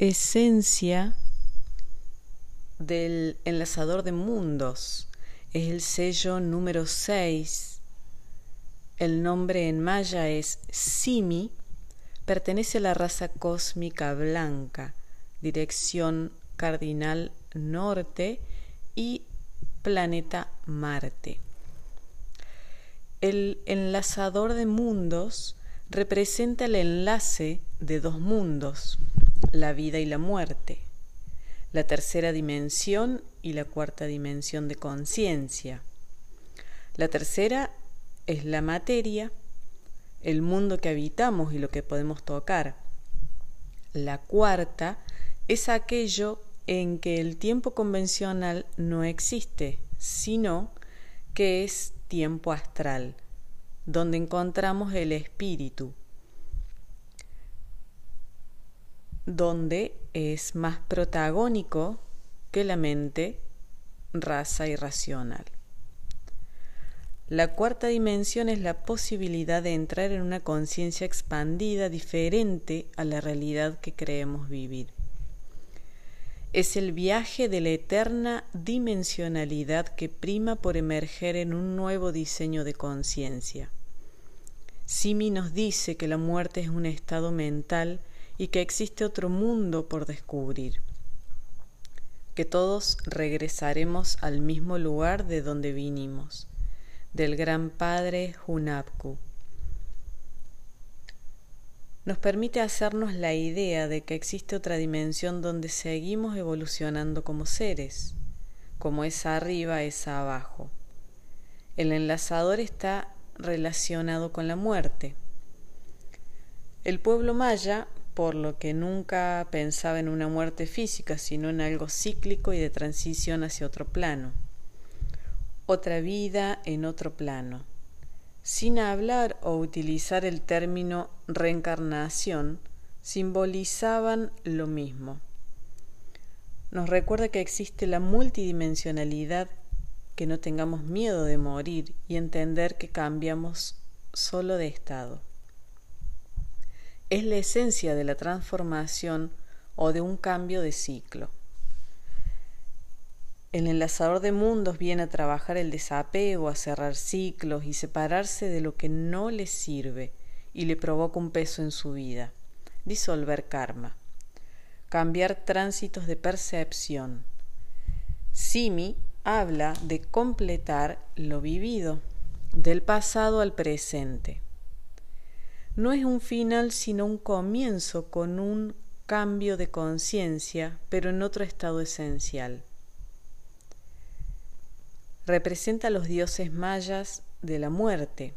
esencia del enlazador de mundos. Es el sello número 6. El nombre en maya es Simi. Pertenece a la raza cósmica blanca, dirección cardinal norte y planeta Marte. El enlazador de mundos representa el enlace de dos mundos, la vida y la muerte, la tercera dimensión y la cuarta dimensión de conciencia. La tercera es la materia, el mundo que habitamos y lo que podemos tocar. La cuarta es aquello en que el tiempo convencional no existe, sino que es tiempo astral, donde encontramos el espíritu, donde es más protagónico que la mente raza irracional. La cuarta dimensión es la posibilidad de entrar en una conciencia expandida diferente a la realidad que creemos vivir. Es el viaje de la eterna dimensionalidad que prima por emerger en un nuevo diseño de conciencia. Simi nos dice que la muerte es un estado mental y que existe otro mundo por descubrir, que todos regresaremos al mismo lugar de donde vinimos, del gran Padre Hunabku. Nos permite hacernos la idea de que existe otra dimensión donde seguimos evolucionando como seres, como es arriba, es abajo. El enlazador está relacionado con la muerte. El pueblo maya por lo que nunca pensaba en una muerte física, sino en algo cíclico y de transición hacia otro plano. Otra vida en otro plano. Sin hablar o utilizar el término reencarnación, simbolizaban lo mismo. Nos recuerda que existe la multidimensionalidad, que no tengamos miedo de morir y entender que cambiamos solo de estado es la esencia de la transformación o de un cambio de ciclo. El enlazador de mundos viene a trabajar el desapego, a cerrar ciclos y separarse de lo que no le sirve y le provoca un peso en su vida, disolver karma, cambiar tránsitos de percepción. Simi habla de completar lo vivido, del pasado al presente no es un final sino un comienzo con un cambio de conciencia, pero en otro estado esencial. Representa a los dioses mayas de la muerte,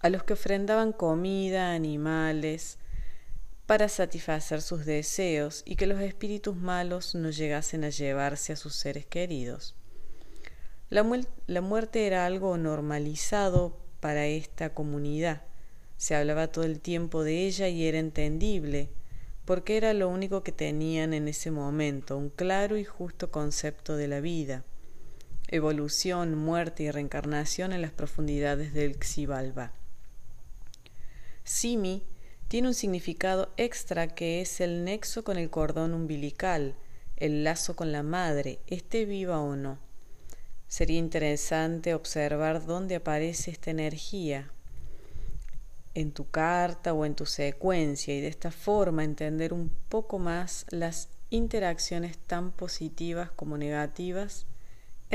a los que ofrendaban comida, animales, para satisfacer sus deseos y que los espíritus malos no llegasen a llevarse a sus seres queridos. La, la muerte era algo normalizado para esta comunidad se hablaba todo el tiempo de ella y era entendible, porque era lo único que tenían en ese momento, un claro y justo concepto de la vida, evolución, muerte y reencarnación en las profundidades del Xibalba. Simi tiene un significado extra que es el nexo con el cordón umbilical, el lazo con la madre, esté viva o no. Sería interesante observar dónde aparece esta energía, en tu carta o en tu secuencia y de esta forma entender un poco más las interacciones tan positivas como negativas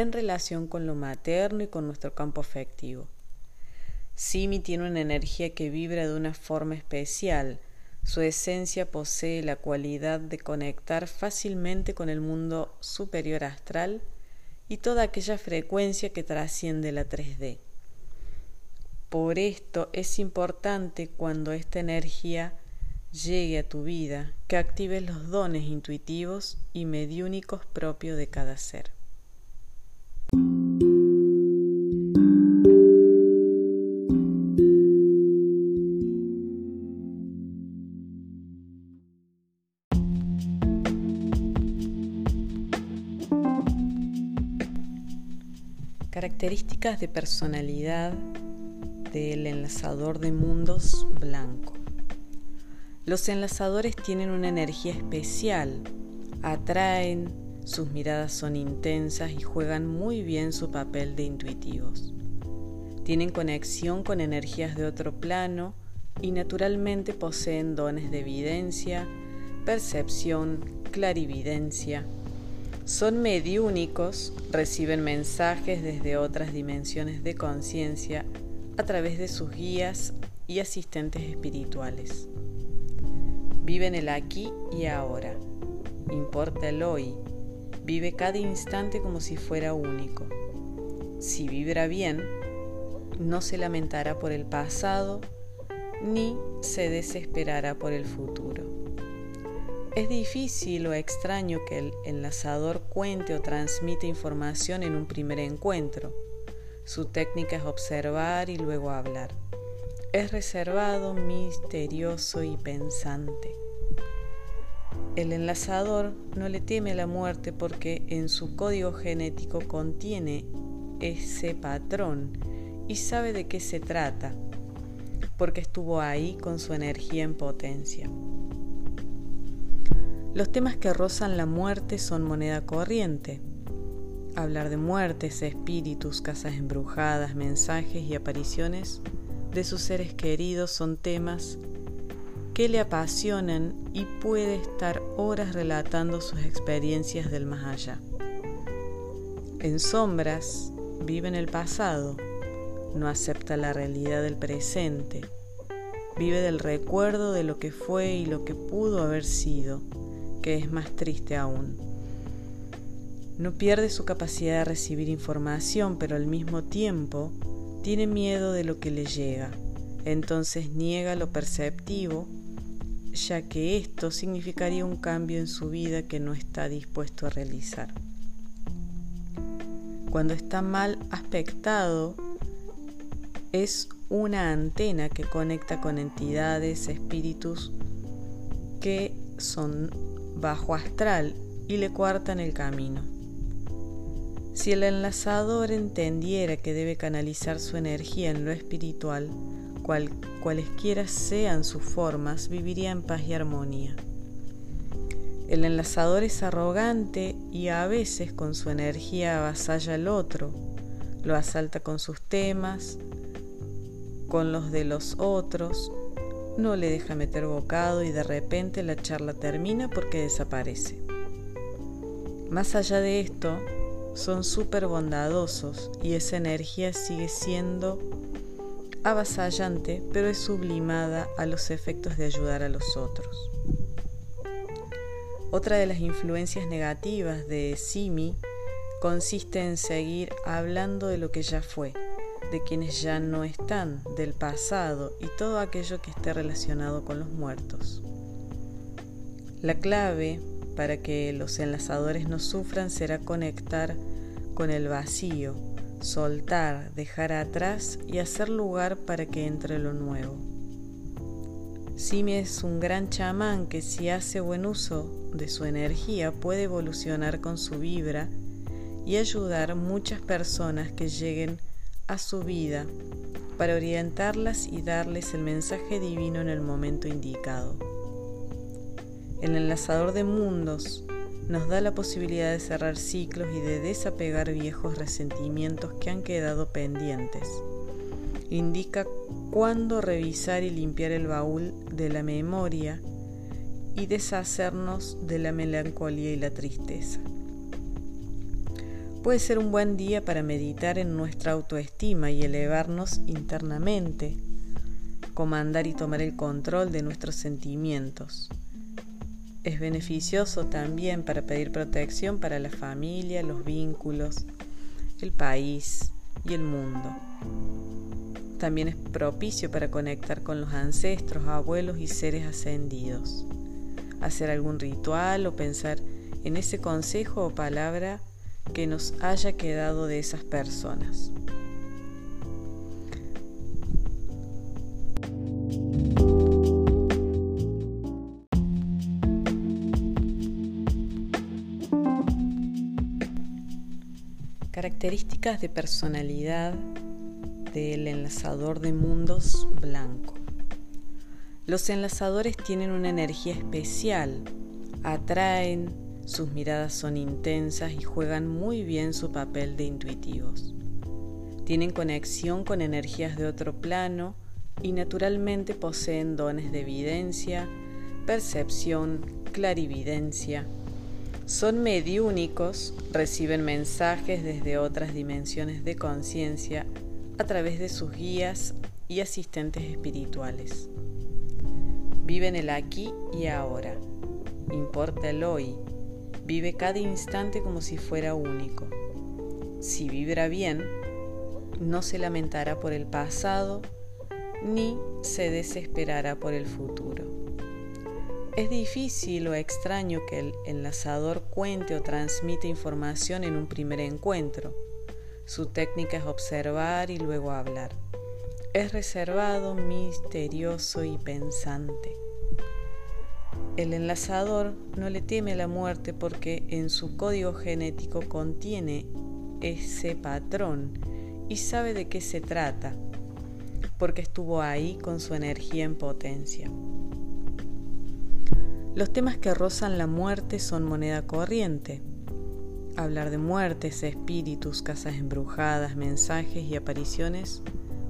en relación con lo materno y con nuestro campo afectivo. Simi tiene una energía que vibra de una forma especial. Su esencia posee la cualidad de conectar fácilmente con el mundo superior astral y toda aquella frecuencia que trasciende la 3D. Por esto es importante cuando esta energía llegue a tu vida que actives los dones intuitivos y mediúnicos propios de cada ser. Características de personalidad del enlazador de mundos blanco. Los enlazadores tienen una energía especial, atraen, sus miradas son intensas y juegan muy bien su papel de intuitivos. Tienen conexión con energías de otro plano y naturalmente poseen dones de evidencia, percepción, clarividencia. Son mediúnicos, reciben mensajes desde otras dimensiones de conciencia a través de sus guías y asistentes espirituales. Viven el aquí y ahora. Importa el hoy. Vive cada instante como si fuera único. Si vibra bien, no se lamentará por el pasado ni se desesperará por el futuro. Es difícil o extraño que el enlazador o transmita información en un primer encuentro. Su técnica es observar y luego hablar. Es reservado, misterioso y pensante. El enlazador no le teme la muerte porque en su código genético contiene ese patrón y sabe de qué se trata, porque estuvo ahí con su energía en potencia. Los temas que rozan la muerte son moneda corriente. Hablar de muertes, espíritus, casas embrujadas, mensajes y apariciones de sus seres queridos son temas que le apasionan y puede estar horas relatando sus experiencias del más allá. En sombras vive en el pasado, no acepta la realidad del presente, vive del recuerdo de lo que fue y lo que pudo haber sido, que es más triste aún. No pierde su capacidad de recibir información, pero al mismo tiempo tiene miedo de lo que le llega. Entonces niega lo perceptivo, ya que esto significaría un cambio en su vida que no está dispuesto a realizar. Cuando está mal aspectado, es una antena que conecta con entidades, espíritus que son bajo astral y le cuartan el camino. Si el enlazador entendiera que debe canalizar su energía en lo espiritual, cual, cualesquiera sean sus formas, viviría en paz y armonía. El enlazador es arrogante y a veces con su energía avasalla al otro, lo asalta con sus temas, con los de los otros, no le deja meter bocado y de repente la charla termina porque desaparece. Más allá de esto, son súper bondadosos y esa energía sigue siendo avasallante, pero es sublimada a los efectos de ayudar a los otros. Otra de las influencias negativas de Simi consiste en seguir hablando de lo que ya fue, de quienes ya no están, del pasado y todo aquello que esté relacionado con los muertos. La clave para que los enlazadores no sufran será conectar con el vacío, soltar, dejar atrás y hacer lugar para que entre lo nuevo. Simi es un gran chamán que si hace buen uso de su energía puede evolucionar con su vibra y ayudar muchas personas que lleguen a su vida para orientarlas y darles el mensaje divino en el momento indicado. El enlazador de mundos nos da la posibilidad de cerrar ciclos y de desapegar viejos resentimientos que han quedado pendientes indica cuándo revisar y limpiar el baúl de la memoria y deshacernos de la melancolía y la tristeza. Puede ser un buen día para meditar en nuestra autoestima y elevarnos internamente, comandar y tomar el control de nuestros sentimientos. Es beneficioso también para pedir protección para la familia, los vínculos, el país y el mundo. También es propicio para conectar con los ancestros, abuelos y seres ascendidos. Hacer algún ritual o pensar en ese consejo o palabra que nos haya quedado de esas personas. Características de personalidad del enlazador de mundos blanco. Los enlazadores tienen una energía especial, atraen, sus miradas son intensas y juegan muy bien su papel de intuitivos. Tienen conexión con energías de otro plano y naturalmente poseen dones de evidencia, percepción, clarividencia. Son mediúnicos, reciben mensajes desde otras dimensiones de conciencia a través de sus guías y asistentes espirituales. Viven el aquí y ahora. Importa el hoy. Vive cada instante como si fuera único. Si vibra bien, no se lamentará por el pasado ni se desesperará por el futuro. Es difícil o extraño que el enlazador cuente o transmita información en un primer encuentro. Su técnica es observar y luego hablar. Es reservado, misterioso y pensante. El enlazador no le teme la muerte porque en su código genético contiene ese patrón y sabe de qué se trata, porque estuvo ahí con su energía en potencia. Los temas que rozan la muerte son moneda corriente. Hablar de muertes, espíritus, casas embrujadas, mensajes y apariciones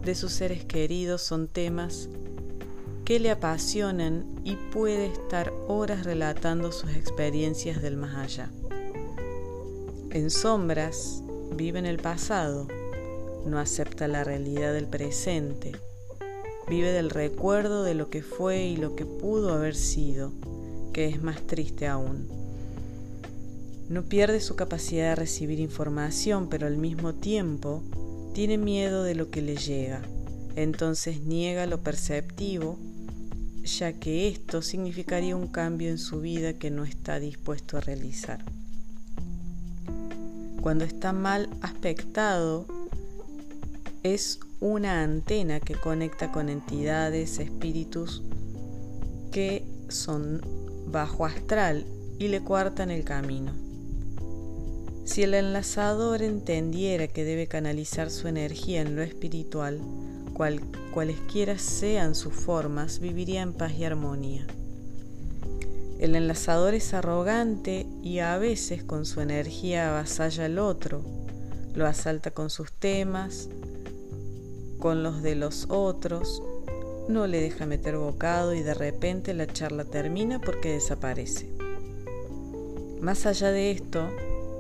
de sus seres queridos son temas que le apasionan y puede estar horas relatando sus experiencias del más allá. En sombras vive en el pasado, no acepta la realidad del presente, vive del recuerdo de lo que fue y lo que pudo haber sido que es más triste aún. No pierde su capacidad de recibir información, pero al mismo tiempo tiene miedo de lo que le llega. Entonces niega lo perceptivo, ya que esto significaría un cambio en su vida que no está dispuesto a realizar. Cuando está mal aspectado, es una antena que conecta con entidades, espíritus que son bajo astral y le cuartan el camino. Si el enlazador entendiera que debe canalizar su energía en lo espiritual, cual, cualesquiera sean sus formas, viviría en paz y armonía. El enlazador es arrogante y a veces con su energía avasalla al otro, lo asalta con sus temas, con los de los otros, no le deja meter bocado y de repente la charla termina porque desaparece. Más allá de esto,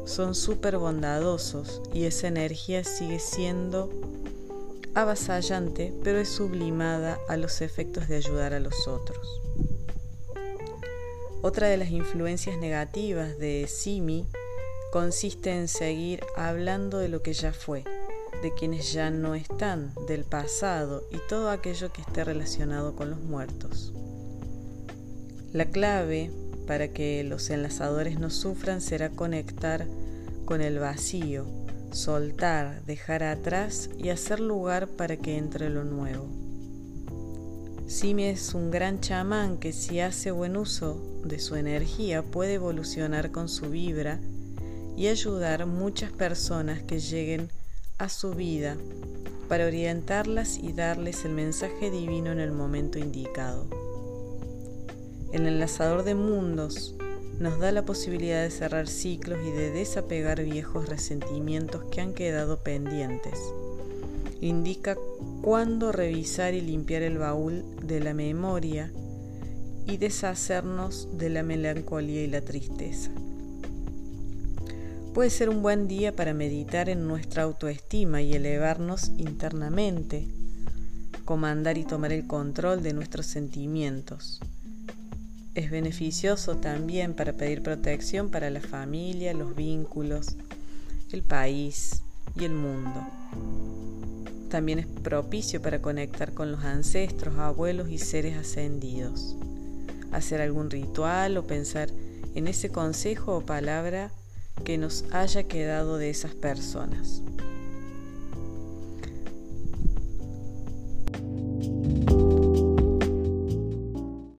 son súper bondadosos y esa energía sigue siendo avasallante, pero es sublimada a los efectos de ayudar a los otros. Otra de las influencias negativas de Simi consiste en seguir hablando de lo que ya fue, de quienes ya no están, del pasado y todo aquello que esté relacionado con los muertos. La clave para que los enlazadores no sufran será conectar con el vacío, soltar, dejar atrás y hacer lugar para que entre lo nuevo. Simi es un gran chamán que si hace buen uso de su energía puede evolucionar con su vibra y ayudar muchas personas que lleguen a su vida para orientarlas y darles el mensaje divino en el momento indicado. El enlazador de mundos nos da la posibilidad de cerrar ciclos y de desapegar viejos resentimientos que han quedado pendientes. Indica cuándo revisar y limpiar el baúl de la memoria y deshacernos de la melancolía y la tristeza. Puede ser un buen día para meditar en nuestra autoestima y elevarnos internamente, comandar y tomar el control de nuestros sentimientos. Es beneficioso también para pedir protección para la familia, los vínculos, el país y el mundo. También es propicio para conectar con los ancestros, abuelos y seres ascendidos. Hacer algún ritual o pensar en ese consejo o palabra que nos haya quedado de esas personas.